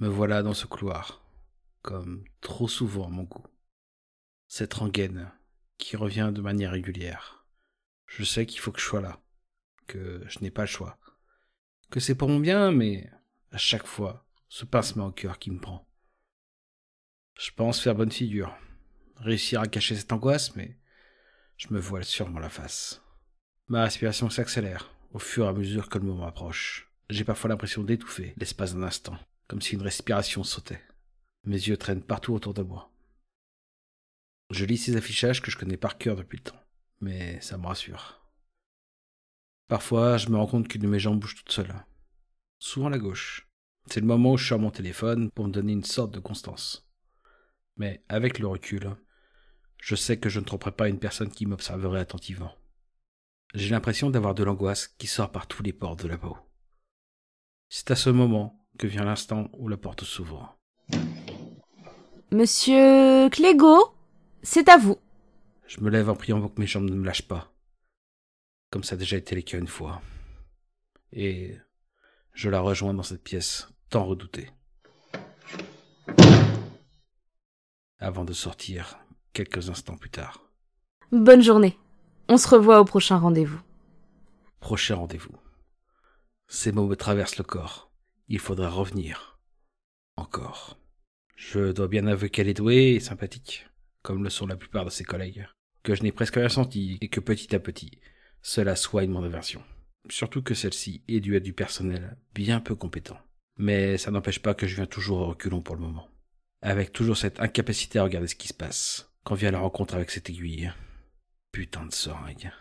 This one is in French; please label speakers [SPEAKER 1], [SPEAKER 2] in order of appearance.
[SPEAKER 1] Me voilà dans ce couloir, comme trop souvent à mon goût. Cette rengaine qui revient de manière régulière. Je sais qu'il faut que je sois là, que je n'ai pas le choix, que c'est pour mon bien, mais à chaque fois, ce pincement au cœur qui me prend. Je pense faire bonne figure, réussir à cacher cette angoisse, mais je me voile sûrement la face. Ma respiration s'accélère au fur et à mesure que le moment approche. J'ai parfois l'impression d'étouffer l'espace d'un instant comme si une respiration sautait. Mes yeux traînent partout autour de moi. Je lis ces affichages que je connais par cœur depuis le temps, mais ça me rassure. Parfois, je me rends compte qu'une de mes jambes bouge toute seule. Souvent la gauche. C'est le moment où je sors mon téléphone pour me donner une sorte de constance. Mais avec le recul, je sais que je ne tromperai pas une personne qui m'observerait attentivement. J'ai l'impression d'avoir de l'angoisse qui sort par tous les pores de la peau. C'est à ce moment que vient l'instant où la porte s'ouvre.
[SPEAKER 2] Monsieur Clégo, c'est à vous.
[SPEAKER 1] Je me lève en priant pour que mes jambes ne me lâchent pas, comme ça a déjà été le cas une fois. Et je la rejoins dans cette pièce tant redoutée. Avant de sortir quelques instants plus tard.
[SPEAKER 2] Bonne journée. On se revoit au prochain rendez-vous.
[SPEAKER 1] Prochain rendez-vous. Ces mots me traversent le corps il faudra revenir. Encore. Je dois bien avouer qu'elle est douée et sympathique, comme le sont la plupart de ses collègues, que je n'ai presque rien senti et que petit à petit, cela soigne mon aversion. Surtout que celle-ci est due à du personnel bien peu compétent. Mais ça n'empêche pas que je viens toujours au reculons pour le moment. Avec toujours cette incapacité à regarder ce qui se passe, quand vient la rencontre avec cette aiguille. Putain de seringue.